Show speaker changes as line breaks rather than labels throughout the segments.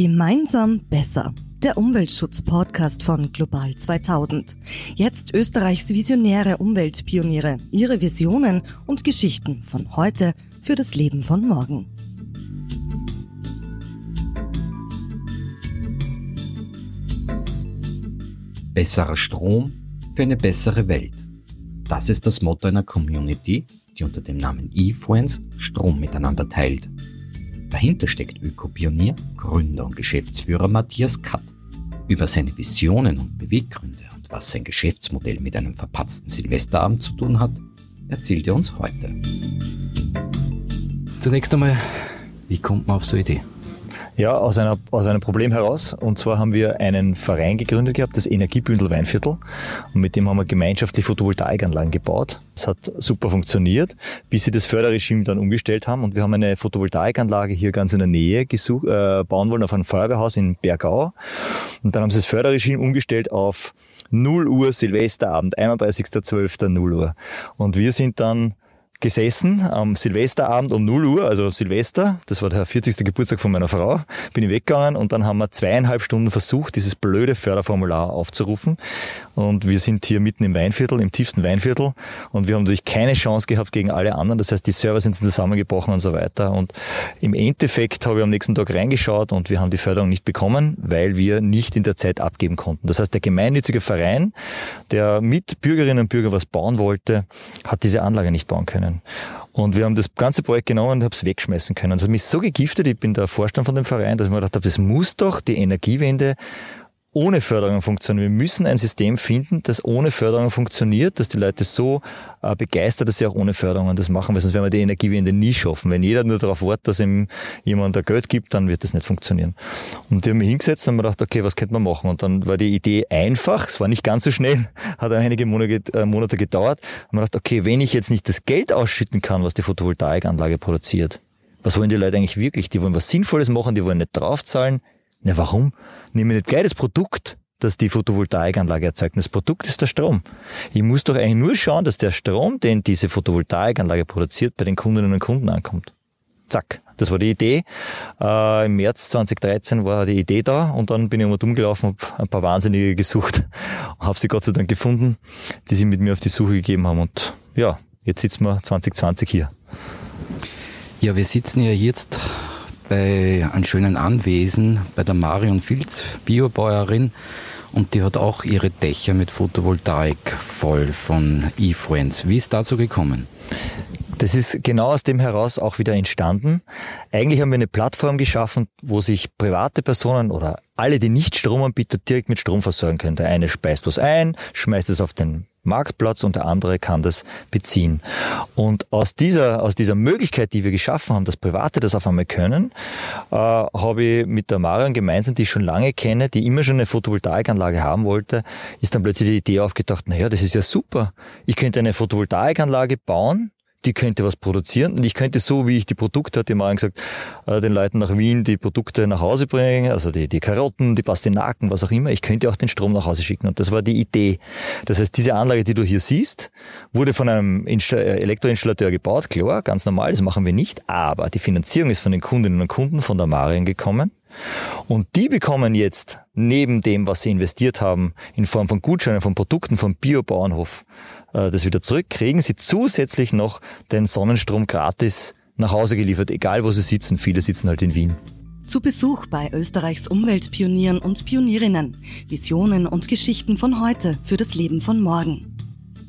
Gemeinsam besser. Der Umweltschutz-Podcast von Global 2000. Jetzt Österreichs visionäre Umweltpioniere, ihre Visionen und Geschichten von heute für das Leben von morgen.
Besserer Strom für eine bessere Welt. Das ist das Motto einer Community, die unter dem Namen eFluence Strom miteinander teilt. Dahinter steckt Ökopionier, Gründer und Geschäftsführer Matthias Katt. Über seine Visionen und Beweggründe und was sein Geschäftsmodell mit einem verpatzten Silvesterabend zu tun hat, erzählt er uns heute.
Zunächst einmal, wie kommt man auf so eine Idee?
Ja, aus, einer, aus einem Problem heraus. Und zwar haben wir einen Verein gegründet gehabt, das Energiebündel Weinviertel. Und mit dem haben wir gemeinschaftlich Photovoltaikanlagen gebaut. Es hat super funktioniert, bis sie das Förderregime dann umgestellt haben. Und wir haben eine Photovoltaikanlage hier ganz in der Nähe gesucht, äh, bauen wollen auf ein Feuerwehrhaus in Bergau. Und dann haben sie das Förderregime umgestellt auf 0 Uhr Silvesterabend, 31.12. 0 Uhr. Und wir sind dann gesessen am Silvesterabend um 0 Uhr, also Silvester, das war der 40. Geburtstag von meiner Frau, bin ich weggegangen und dann haben wir zweieinhalb Stunden versucht, dieses blöde Förderformular aufzurufen. Und wir sind hier mitten im Weinviertel, im tiefsten Weinviertel und wir haben natürlich keine Chance gehabt gegen alle anderen. Das heißt, die Server sind zusammengebrochen und so weiter. Und im Endeffekt habe ich am nächsten Tag reingeschaut und wir haben die Förderung nicht bekommen, weil wir nicht in der Zeit abgeben konnten. Das heißt, der gemeinnützige Verein, der mit Bürgerinnen und Bürgern was bauen wollte, hat diese Anlage nicht bauen können können. Und wir haben das ganze Projekt genommen und habe es wegschmeißen können. Das hat mich so gegiftet, ich bin der Vorstand von dem Verein, dass ich mir gedacht habe, das muss doch die Energiewende ohne Förderung funktionieren. Wir müssen ein System finden, das ohne Förderung funktioniert, dass die Leute so äh, begeistert, dass sie auch ohne Förderung das machen, weil sonst werden wir die Energiewende nie schaffen. Wenn jeder nur darauf wartet, dass ihm jemand da Geld gibt, dann wird das nicht funktionieren. Und die haben mich hingesetzt und haben gedacht, okay, was könnte man machen? Und dann war die Idee einfach, es war nicht ganz so schnell, hat einige Monate, äh, gedauert. Und man dachte, okay, wenn ich jetzt nicht das Geld ausschütten kann, was die Photovoltaikanlage produziert, was wollen die Leute eigentlich wirklich? Die wollen was Sinnvolles machen, die wollen nicht draufzahlen, na warum? Nehme ich nicht gleich das Produkt, das die Photovoltaikanlage erzeugt. Das Produkt ist der Strom. Ich muss doch eigentlich nur schauen, dass der Strom, den diese Photovoltaikanlage produziert, bei den Kundinnen und Kunden ankommt. Zack. Das war die Idee. Äh, Im März 2013 war die Idee da und dann bin ich immer dumm gelaufen, habe ein paar Wahnsinnige gesucht habe sie Gott sei Dank gefunden, die sich mit mir auf die Suche gegeben haben. Und ja, jetzt sitzen wir 2020 hier.
Ja, wir sitzen ja jetzt bei einem schönen Anwesen bei der Marion Filz, Biobäuerin. Und die hat auch ihre Dächer mit Photovoltaik voll von eFriends. Wie ist dazu gekommen?
Das ist genau aus dem heraus auch wieder entstanden. Eigentlich haben wir eine Plattform geschaffen, wo sich private Personen oder alle, die nicht Stromanbieter direkt mit Strom versorgen können. Der eine speist was ein, schmeißt es auf den Marktplatz und der andere kann das beziehen. Und aus dieser, aus dieser Möglichkeit, die wir geschaffen haben, dass Private das auf einmal können, äh, habe ich mit der Marion gemeinsam, die ich schon lange kenne, die immer schon eine Photovoltaikanlage haben wollte, ist dann plötzlich die Idee aufgetaucht, naja, das ist ja super. Ich könnte eine Photovoltaikanlage bauen, die könnte was produzieren und ich könnte so, wie ich die Produkte, hat die Marion gesagt, äh, den Leuten nach Wien die Produkte nach Hause bringen, also die, die Karotten, die Pastinaken, was auch immer. Ich könnte auch den Strom nach Hause schicken und das war die Idee. Das heißt, diese Anlage, die du hier siehst, wurde von einem äh, Elektroinstallateur gebaut, klar, ganz normal, das machen wir nicht, aber die Finanzierung ist von den Kundinnen und Kunden von der Marion gekommen. Und die bekommen jetzt neben dem, was sie investiert haben, in Form von Gutscheinen, von Produkten vom Biobauernhof, das wieder zurück, kriegen sie zusätzlich noch den Sonnenstrom gratis nach Hause geliefert, egal wo sie sitzen. Viele sitzen halt in Wien.
Zu Besuch bei Österreichs Umweltpionieren und Pionierinnen. Visionen und Geschichten von heute für das Leben von morgen.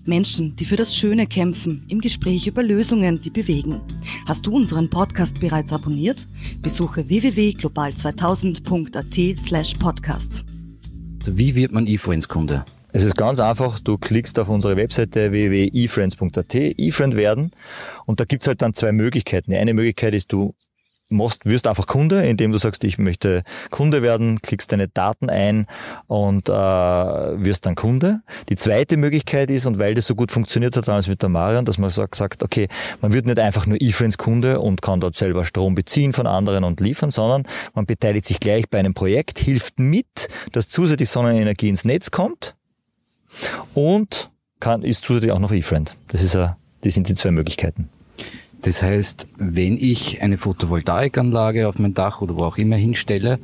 Menschen, die für das Schöne kämpfen, im Gespräch über Lösungen, die bewegen. Hast du unseren Podcast bereits abonniert? Besuche www.global2000.at slash podcast.
Wie wird man eFriends-Kunde?
Es ist ganz einfach, du klickst auf unsere Webseite www.efriends.at, eFriend werden und da gibt's halt dann zwei Möglichkeiten. Die eine Möglichkeit ist, du machst, wirst einfach Kunde, indem du sagst, ich möchte Kunde werden, klickst deine Daten ein und äh, wirst dann Kunde. Die zweite Möglichkeit ist, und weil das so gut funktioniert hat damals mit der Marion, dass man sagt, okay, man wird nicht einfach nur eFriends Kunde und kann dort selber Strom beziehen von anderen und liefern, sondern man beteiligt sich gleich bei einem Projekt, hilft mit, dass zusätzlich Sonnenenergie ins Netz kommt und kann, ist zusätzlich auch noch eFriend. Das ist a, das sind die zwei Möglichkeiten.
Das heißt, wenn ich eine Photovoltaikanlage auf mein Dach oder wo auch immer hinstelle,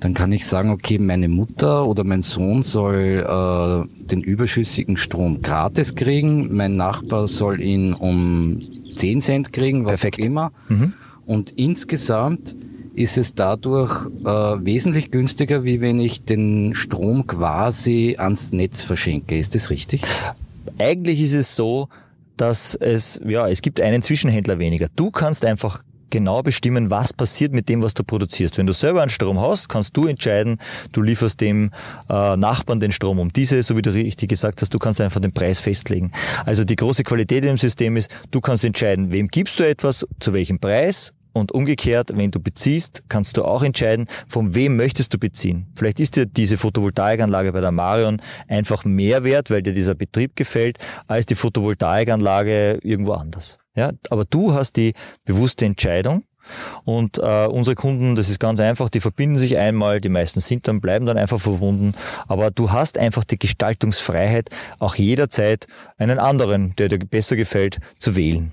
dann kann ich sagen, okay, meine Mutter oder mein Sohn soll äh, den überschüssigen Strom gratis kriegen, mein Nachbar soll ihn um 10 Cent kriegen, was
Perfekt.
auch immer.
Mhm.
Und insgesamt ist es dadurch äh, wesentlich günstiger, wie wenn ich den Strom quasi ans Netz verschenke. Ist das richtig?
Eigentlich ist es so, dass es, ja, es gibt einen Zwischenhändler weniger. Du kannst einfach genau bestimmen, was passiert mit dem, was du produzierst. Wenn du selber einen Strom hast, kannst du entscheiden, du lieferst dem äh, Nachbarn den Strom um diese, so wie du richtig gesagt hast, du kannst einfach den Preis festlegen. Also die große Qualität im System ist, du kannst entscheiden, wem gibst du etwas, zu welchem Preis und umgekehrt, wenn du beziehst, kannst du auch entscheiden, von wem möchtest du beziehen. Vielleicht ist dir diese Photovoltaikanlage bei der Marion einfach mehr wert, weil dir dieser Betrieb gefällt, als die Photovoltaikanlage irgendwo anders. Ja, aber du hast die bewusste Entscheidung und äh, unsere Kunden, das ist ganz einfach, die verbinden sich einmal, die meisten sind dann, bleiben dann einfach verbunden, aber du hast einfach die Gestaltungsfreiheit, auch jederzeit einen anderen, der dir besser gefällt, zu wählen.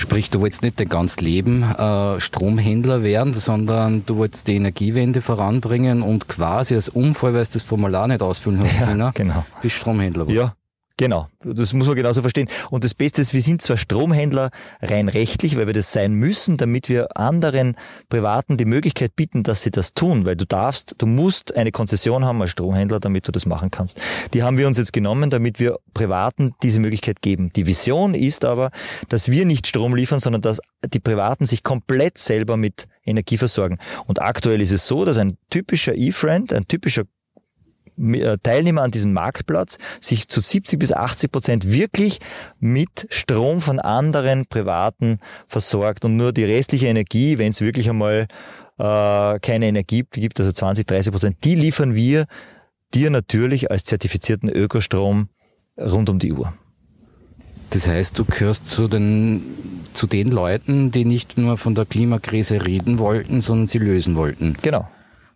Sprich, du wolltest nicht dein ganzes Leben äh, Stromhändler werden, sondern du wolltest die Energiewende voranbringen und quasi als Unfall, weil du das Formular nicht ausfüllen hast,
Ja,
können,
genau.
bist Stromhändler.
Ja, genau. Das muss man genauso verstehen. Und das Beste ist, wir sind zwar Stromhändler rein rechtlich, weil wir das sein müssen, damit wir anderen Privaten die Möglichkeit bieten, dass sie das tun, weil du darfst, du musst eine Konzession haben als Stromhändler, damit du das machen kannst. Die haben wir uns jetzt genommen, damit wir Privaten diese Möglichkeit geben. Die Vision ist aber, dass wir nicht Strom liefern, sondern dass die Privaten sich komplett selber mit Energie versorgen. Und aktuell ist es so, dass ein typischer E-Friend, ein typischer Teilnehmer an diesem Marktplatz sich zu 70 bis 80 Prozent wirklich mit Strom von anderen Privaten versorgt und nur die restliche Energie, wenn es wirklich einmal äh, keine Energie gibt, also 20, 30 Prozent, die liefern wir dir natürlich als zertifizierten Ökostrom rund um die Uhr.
Das heißt, du gehörst zu den, zu den Leuten, die nicht nur von der Klimakrise reden wollten, sondern sie lösen wollten.
Genau.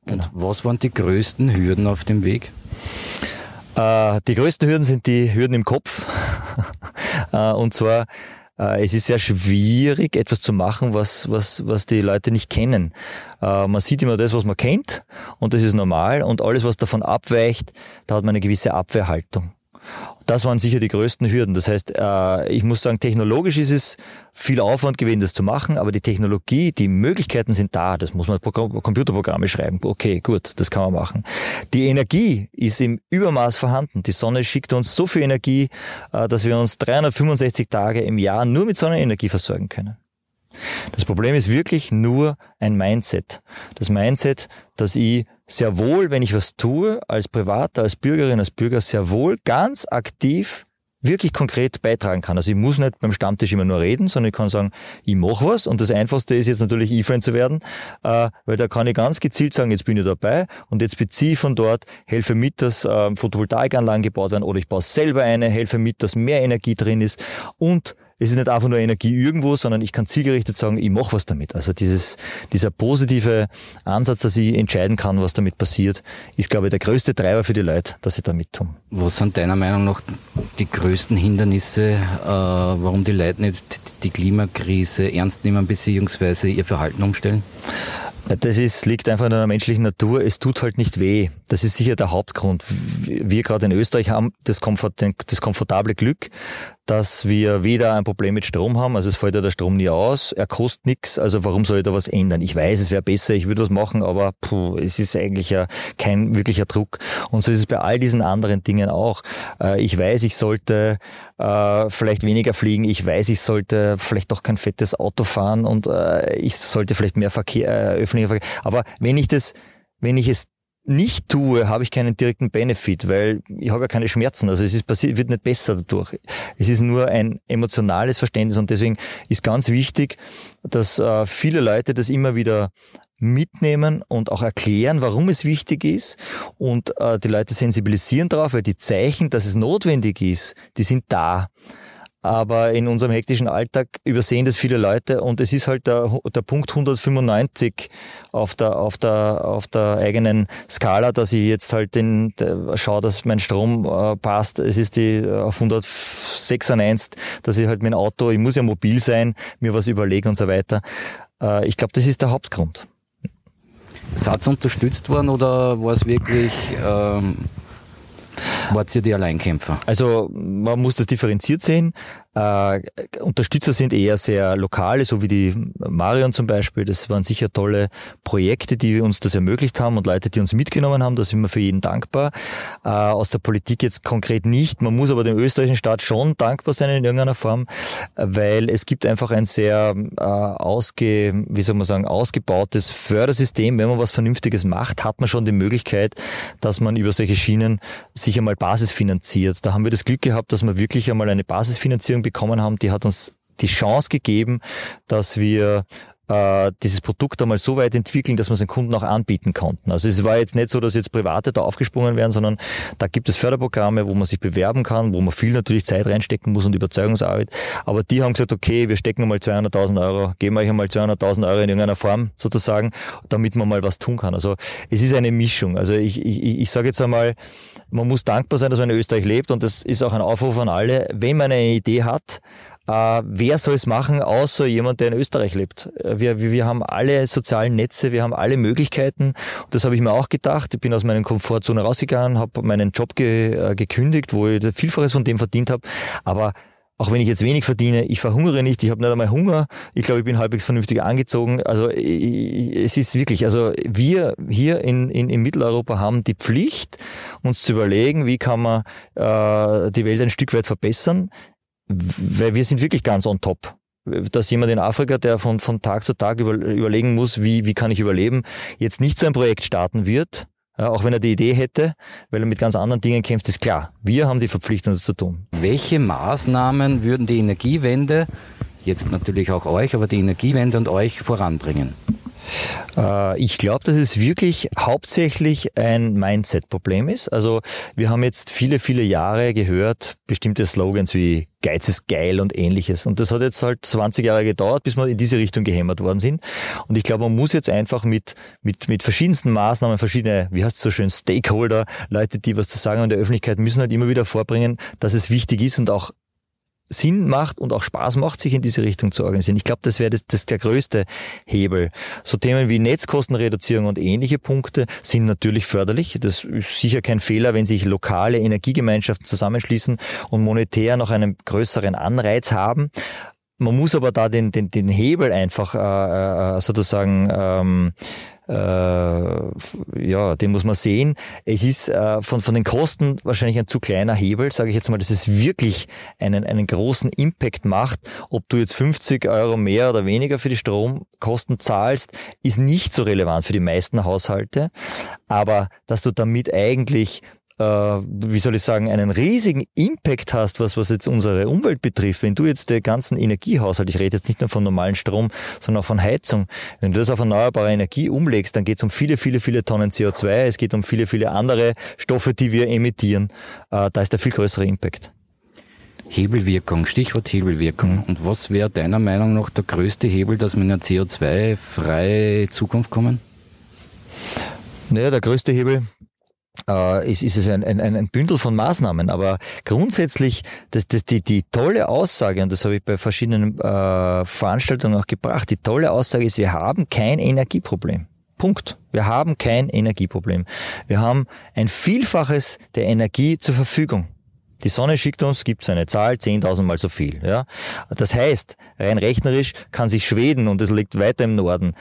Und was waren die größten Hürden auf dem Weg?
Äh, die größten Hürden sind die Hürden im Kopf. äh, und zwar, äh, es ist sehr schwierig, etwas zu machen, was, was, was die Leute nicht kennen. Äh, man sieht immer das, was man kennt, und das ist normal. Und alles, was davon abweicht, da hat man eine gewisse Abwehrhaltung. Das waren sicher die größten Hürden. Das heißt, äh, ich muss sagen, technologisch ist es viel Aufwand gewesen, das zu machen, aber die Technologie, die Möglichkeiten sind da. Das muss man Programm, Computerprogramme schreiben. Okay, gut, das kann man machen. Die Energie ist im Übermaß vorhanden. Die Sonne schickt uns so viel Energie, äh, dass wir uns 365 Tage im Jahr nur mit Sonnenenergie versorgen können. Das Problem ist wirklich nur ein Mindset. Das Mindset, dass ich sehr wohl, wenn ich was tue, als Privater, als Bürgerin, als Bürger, sehr wohl ganz aktiv wirklich konkret beitragen kann. Also ich muss nicht beim Stammtisch immer nur reden, sondern ich kann sagen, ich mache was. Und das Einfachste ist jetzt natürlich E-Friend zu werden, äh, weil da kann ich ganz gezielt sagen, jetzt bin ich dabei und jetzt beziehe ich von dort, helfe mit, dass äh, Photovoltaikanlagen gebaut werden oder ich baue selber eine, helfe mit, dass mehr Energie drin ist. Und es ist nicht einfach nur Energie irgendwo, sondern ich kann zielgerichtet sagen, ich mache was damit. Also dieses, dieser positive Ansatz, dass ich entscheiden kann, was damit passiert, ist, glaube ich, der größte Treiber für die Leute, dass sie da mit tun.
Was sind deiner Meinung nach die größten Hindernisse, äh, warum die Leute nicht die Klimakrise ernst nehmen bzw. ihr Verhalten umstellen?
Das ist, liegt einfach in der menschlichen Natur. Es tut halt nicht weh. Das ist sicher der Hauptgrund. Wir gerade in Österreich haben das, Komfort, das komfortable Glück, dass wir weder ein Problem mit Strom haben, also es fällt ja der Strom nie aus, er kostet nichts, also warum soll ich da was ändern? Ich weiß, es wäre besser, ich würde was machen, aber puh, es ist eigentlich ja kein wirklicher Druck. Und so ist es bei all diesen anderen Dingen auch. Äh, ich weiß, ich sollte äh, vielleicht weniger fliegen, ich weiß, ich sollte vielleicht doch kein fettes Auto fahren und äh, ich sollte vielleicht mehr Verkehr, öffentlicher Verkehr. Aber wenn ich das, wenn ich es nicht tue, habe ich keinen direkten Benefit, weil ich habe ja keine Schmerzen. Also es ist passiert, wird nicht besser dadurch. Es ist nur ein emotionales Verständnis und deswegen ist ganz wichtig, dass äh, viele Leute das immer wieder mitnehmen und auch erklären, warum es wichtig ist und äh, die Leute sensibilisieren darauf, weil die Zeichen, dass es notwendig ist, die sind da. Aber in unserem hektischen Alltag übersehen das viele Leute und es ist halt der, der Punkt 195 auf der, auf der, auf der eigenen Skala, dass ich jetzt halt den, schaue, dass mein Strom äh, passt. Es ist die äh, auf 196, dass ich halt mein Auto, ich muss ja mobil sein, mir was überlege und so weiter. Äh, ich glaube, das ist der Hauptgrund.
Satz unterstützt worden oder war es wirklich ähm, Wart ihr die Alleinkämpfer?
Also man muss das differenziert sehen. Äh, Unterstützer sind eher sehr lokale, so wie die Marion zum Beispiel. Das waren sicher tolle Projekte, die uns das ermöglicht haben und Leute, die uns mitgenommen haben. Da sind wir für jeden dankbar. Äh, aus der Politik jetzt konkret nicht. Man muss aber dem österreichischen Staat schon dankbar sein in irgendeiner Form, weil es gibt einfach ein sehr äh, ausge, wie soll man sagen, ausgebautes Fördersystem. Wenn man was Vernünftiges macht, hat man schon die Möglichkeit, dass man über solche Schienen sich einmal basisfinanziert. Da haben wir das Glück gehabt, dass wir wirklich einmal eine Basisfinanzierung bekommen haben, die hat uns die Chance gegeben, dass wir äh, dieses Produkt einmal so weit entwickeln, dass wir es den Kunden auch anbieten konnten. Also es war jetzt nicht so, dass jetzt Private da aufgesprungen werden, sondern da gibt es Förderprogramme, wo man sich bewerben kann, wo man viel natürlich Zeit reinstecken muss und Überzeugungsarbeit. Aber die haben gesagt, okay, wir stecken mal 200.000 Euro, geben euch einmal 200.000 Euro in irgendeiner Form sozusagen, damit man mal was tun kann. Also es ist eine Mischung. Also ich, ich, ich sage jetzt einmal, man muss dankbar sein, dass man in Österreich lebt und das ist auch ein Aufruf an alle. Wenn man eine Idee hat, äh, wer soll es machen, außer jemand, der in Österreich lebt? Äh, wir, wir haben alle sozialen Netze, wir haben alle Möglichkeiten. Das habe ich mir auch gedacht. Ich bin aus meiner Komfortzone rausgegangen, habe meinen Job ge, äh, gekündigt, wo ich Vielfaches von dem verdient habe. Aber auch wenn ich jetzt wenig verdiene, ich verhungere nicht, ich habe nicht einmal Hunger, ich glaube, ich bin halbwegs vernünftig angezogen. Also es ist wirklich, also wir hier in, in, in Mitteleuropa haben die Pflicht, uns zu überlegen, wie kann man äh, die Welt ein Stück weit verbessern, weil wir sind wirklich ganz on top. Dass jemand in Afrika, der von, von Tag zu Tag über, überlegen muss, wie, wie kann ich überleben, jetzt nicht so ein Projekt starten wird, auch wenn er die Idee hätte, weil er mit ganz anderen Dingen kämpft, ist klar. Wir haben die Verpflichtung, das zu tun.
Welche Maßnahmen würden die Energiewende, jetzt natürlich auch euch, aber die Energiewende und euch voranbringen?
Äh, ich glaube, dass es wirklich hauptsächlich ein Mindset-Problem ist. Also wir haben jetzt viele, viele Jahre gehört, bestimmte Slogans wie Geiz ist geil und ähnliches. Und das hat jetzt halt 20 Jahre gedauert, bis wir in diese Richtung gehämmert worden sind. Und ich glaube, man muss jetzt einfach mit, mit, mit verschiedensten Maßnahmen, verschiedene, wie heißt es so schön, Stakeholder, Leute, die was zu sagen in der Öffentlichkeit, müssen halt immer wieder vorbringen, dass es wichtig ist und auch Sinn macht und auch Spaß macht, sich in diese Richtung zu organisieren. Ich glaube, das wäre das, das der größte Hebel. So Themen wie Netzkostenreduzierung und ähnliche Punkte sind natürlich förderlich. Das ist sicher kein Fehler, wenn sich lokale Energiegemeinschaften zusammenschließen und monetär noch einen größeren Anreiz haben. Man muss aber da den, den, den Hebel einfach äh, äh sozusagen ähm, äh, ja, den muss man sehen. Es ist äh, von, von den Kosten wahrscheinlich ein zu kleiner Hebel, sage ich jetzt mal, dass es wirklich einen, einen großen Impact macht. Ob du jetzt 50 Euro mehr oder weniger für die Stromkosten zahlst, ist nicht so relevant für die meisten Haushalte. Aber dass du damit eigentlich äh, wie soll ich sagen, einen riesigen Impact hast, was, was jetzt unsere Umwelt betrifft, wenn du jetzt den ganzen Energiehaushalt, ich rede jetzt nicht nur von normalen Strom, sondern auch von Heizung, wenn du das auf erneuerbare Energie umlegst, dann geht es um viele, viele, viele Tonnen CO2, es geht um viele, viele andere Stoffe, die wir emittieren. Äh, da ist der viel größere Impact.
Hebelwirkung, Stichwort Hebelwirkung. Mhm. Und was wäre deiner Meinung nach der größte Hebel, dass wir in eine CO2-freie Zukunft kommen?
Naja, der größte Hebel, äh, ist, ist es ein, ein, ein Bündel von Maßnahmen. Aber grundsätzlich, das, das, die, die tolle Aussage, und das habe ich bei verschiedenen äh, Veranstaltungen auch gebracht, die tolle Aussage ist, wir haben kein Energieproblem. Punkt. Wir haben kein Energieproblem. Wir haben ein Vielfaches der Energie zur Verfügung. Die Sonne schickt uns, gibt es eine Zahl, 10.000 mal so viel. Ja? Das heißt, rein rechnerisch kann sich Schweden, und es liegt weiter im Norden,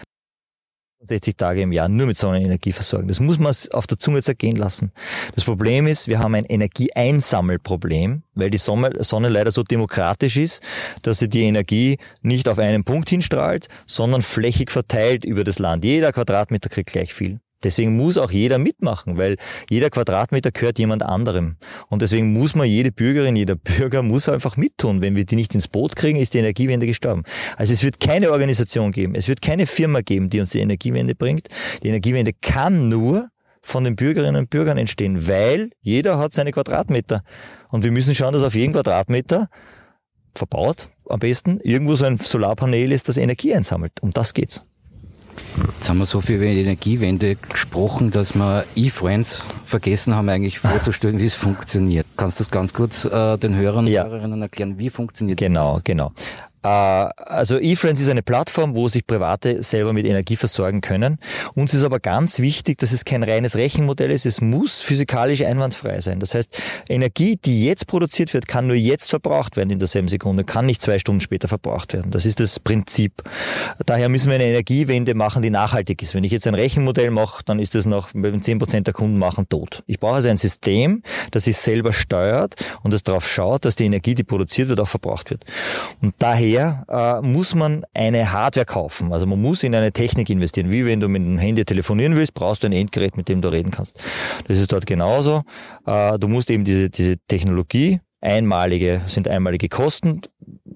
60 Tage im Jahr nur mit Sonnenenergie versorgen. Das muss man auf der Zunge zergehen lassen. Das Problem ist, wir haben ein Energieeinsammelproblem, weil die Sonne, leider so demokratisch ist, dass sie die Energie nicht auf einen Punkt hinstrahlt, sondern flächig verteilt über das Land. Jeder Quadratmeter kriegt gleich viel. Deswegen muss auch jeder mitmachen, weil jeder Quadratmeter gehört jemand anderem. Und deswegen muss man, jede Bürgerin, jeder Bürger muss einfach mittun. Wenn wir die nicht ins Boot kriegen, ist die Energiewende gestorben. Also es wird keine Organisation geben, es wird keine Firma geben, die uns die Energiewende bringt. Die Energiewende kann nur von den Bürgerinnen und Bürgern entstehen, weil jeder hat seine Quadratmeter. Und wir müssen schauen, dass auf jeden Quadratmeter verbaut am besten, irgendwo so ein Solarpanel ist, das Energie einsammelt. Um das geht's.
Jetzt haben wir so viel über Energiewende gesprochen, dass wir E-Friends vergessen haben, eigentlich vorzustellen, wie es funktioniert. Kannst du das ganz kurz äh, den Hörern und ja. Hörerinnen erklären, wie funktioniert
das? Genau, genau. Äh, also eFriends ist eine Plattform, wo sich Private selber mit Energie versorgen können. Uns ist aber ganz wichtig, dass es kein reines Rechenmodell ist. Es muss physikalisch einwandfrei sein. Das heißt, Energie, die jetzt produziert wird, kann nur jetzt verbraucht werden in derselben Sekunde, kann nicht zwei Stunden später verbraucht werden. Das ist das Prinzip. Daher müssen wir eine Energiewende machen, die nachhaltig ist. Wenn ich jetzt ein Rechenmodell mache, dann ist das noch, wenn 10% der Kunden machen, tot. Ich brauche also ein System, das sich selber steuert und das darauf schaut, dass die Energie, die produziert wird, auch verbraucht wird. Und daher daher äh, muss man eine Hardware kaufen. Also man muss in eine Technik investieren. Wie wenn du mit dem Handy telefonieren willst, brauchst du ein Endgerät, mit dem du reden kannst. Das ist dort genauso. Äh, du musst eben diese, diese Technologie einmalige, sind einmalige Kosten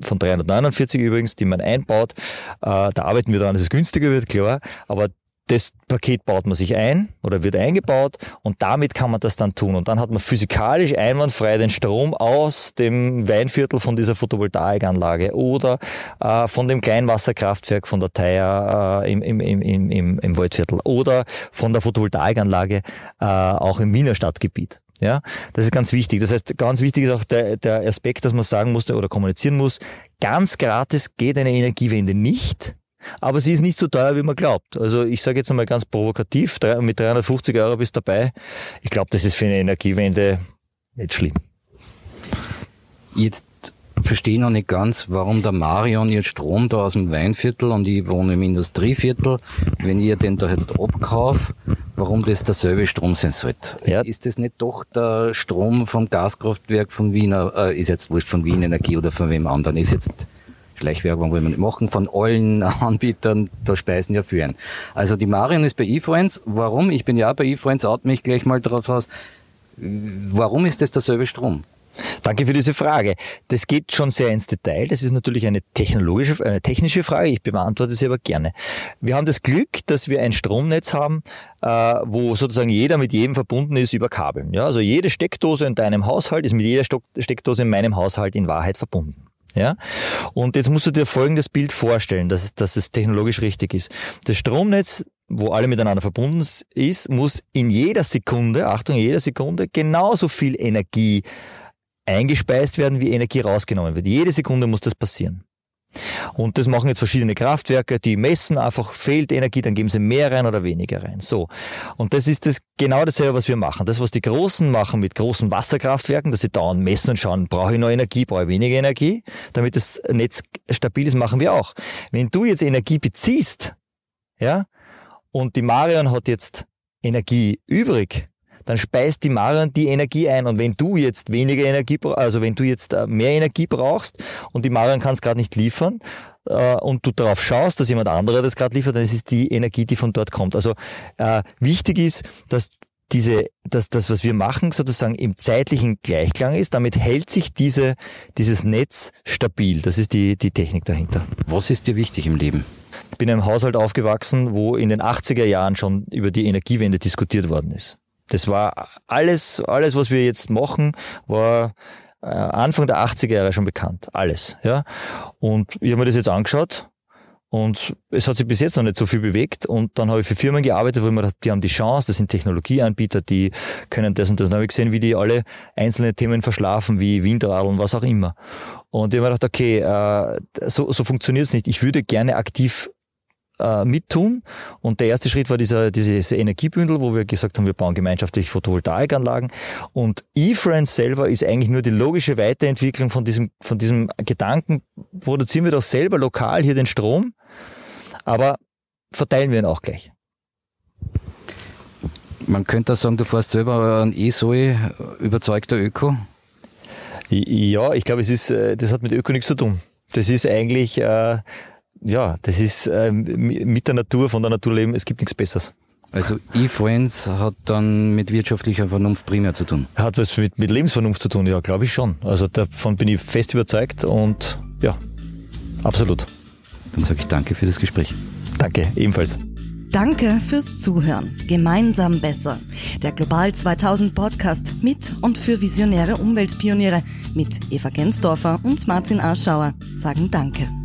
von 349 übrigens, die man einbaut. Äh, da arbeiten wir daran, dass es günstiger wird, klar. Aber das Paket baut man sich ein oder wird eingebaut und damit kann man das dann tun. Und dann hat man physikalisch einwandfrei den Strom aus dem Weinviertel von dieser Photovoltaikanlage oder äh, von dem Kleinwasserkraftwerk von der Theier äh, im, im, im, im, im Waldviertel oder von der Photovoltaikanlage äh, auch im Wiener Stadtgebiet. Ja, das ist ganz wichtig. Das heißt, ganz wichtig ist auch der, der Aspekt, dass man sagen muss oder kommunizieren muss. Ganz gratis geht eine Energiewende nicht aber sie ist nicht so teuer, wie man glaubt. Also ich sage jetzt einmal ganz provokativ, mit 350 Euro bist du dabei. Ich glaube, das ist für eine Energiewende nicht schlimm.
Jetzt verstehe ich noch nicht ganz, warum der Marion jetzt Strom da aus dem Weinviertel und ich wohne im Industrieviertel, wenn ihr den da jetzt abkauft, warum das derselbe Strom sein sollte. Ja. Ist das nicht doch der Strom vom Gaskraftwerk von Wiener, äh, ist jetzt wurscht von Wien Energie oder von wem anderen, ist jetzt Schleichwerbung wollen wir nicht machen, von allen Anbietern, da speisen ja für Also die Marion ist bei eFriends. Warum? Ich bin ja bei eFriends, atme ich gleich mal drauf aus. Warum ist das derselbe Strom?
Danke für diese Frage. Das geht schon sehr ins Detail. Das ist natürlich eine technologische, eine technische Frage. Ich beantworte sie aber gerne. Wir haben das Glück, dass wir ein Stromnetz haben, äh, wo sozusagen jeder mit jedem verbunden ist über Kabeln. Ja, also jede Steckdose in deinem Haushalt ist mit jeder Steckdose in meinem Haushalt in Wahrheit verbunden. Ja? Und jetzt musst du dir folgendes Bild vorstellen, dass, dass es technologisch richtig ist. Das Stromnetz wo alle miteinander verbunden ist, muss in jeder Sekunde, Achtung, in jeder Sekunde genauso viel Energie eingespeist werden, wie Energie rausgenommen wird. Jede Sekunde muss das passieren. Und das machen jetzt verschiedene Kraftwerke, die messen einfach, fehlt Energie, dann geben sie mehr rein oder weniger rein. So. Und das ist das genau dasselbe, was wir machen. Das, was die Großen machen mit großen Wasserkraftwerken, dass sie dauernd messen und schauen, brauche ich noch Energie, brauche ich weniger Energie, damit das Netz stabil ist, machen wir auch. Wenn du jetzt Energie beziehst, ja, und die Marion hat jetzt Energie übrig, dann speist die Marion die Energie ein. Und wenn du jetzt weniger Energie, also wenn du jetzt äh, mehr Energie brauchst und die Marion kann es gerade nicht liefern, äh, und du darauf schaust, dass jemand anderer das gerade liefert, dann ist es die Energie, die von dort kommt. Also äh, wichtig ist, dass diese, dass das, was wir machen, sozusagen im zeitlichen Gleichklang ist. Damit hält sich diese, dieses Netz stabil. Das ist die, die Technik dahinter.
Was ist dir wichtig im Leben?
Ich bin in einem Haushalt aufgewachsen, wo in den 80er Jahren schon über die Energiewende diskutiert worden ist. Das war alles, alles, was wir jetzt machen, war äh, Anfang der 80er Jahre schon bekannt. Alles, ja. Und ich habe mir das jetzt angeschaut und es hat sich bis jetzt noch nicht so viel bewegt. Und dann habe ich für Firmen gearbeitet, wo ich mir gedacht, die haben die Chance, das sind Technologieanbieter, die können das und das. Dann habe ich gesehen, wie die alle einzelne Themen verschlafen, wie Windradeln, was auch immer. Und ich habe mir gedacht, okay, äh, so, so funktioniert es nicht. Ich würde gerne aktiv äh, mittun. Und der erste Schritt war dieser, dieses Energiebündel, wo wir gesagt haben, wir bauen gemeinschaftlich Photovoltaikanlagen. Und eFriends selber ist eigentlich nur die logische Weiterentwicklung von diesem, von diesem Gedanken, produzieren wir doch selber lokal hier den Strom, aber verteilen wir ihn auch gleich.
Man könnte sagen, du fährst selber ein E-Zoe, überzeugter Öko?
Ja, ich glaube, es ist, äh, das hat mit Öko nichts zu tun. Das ist eigentlich, äh, ja, das ist äh, mit der Natur, von der Natur leben, es gibt nichts Besseres.
Also E-Friends hat dann mit wirtschaftlicher Vernunft primär zu tun?
Hat was mit, mit Lebensvernunft zu tun, ja, glaube ich schon. Also davon bin ich fest überzeugt und ja, absolut.
Dann sage ich danke für das Gespräch.
Danke, ebenfalls.
Danke fürs Zuhören. Gemeinsam besser. Der Global 2000 Podcast mit und für visionäre Umweltpioniere mit Eva Gensdorfer und Martin Aschauer sagen Danke.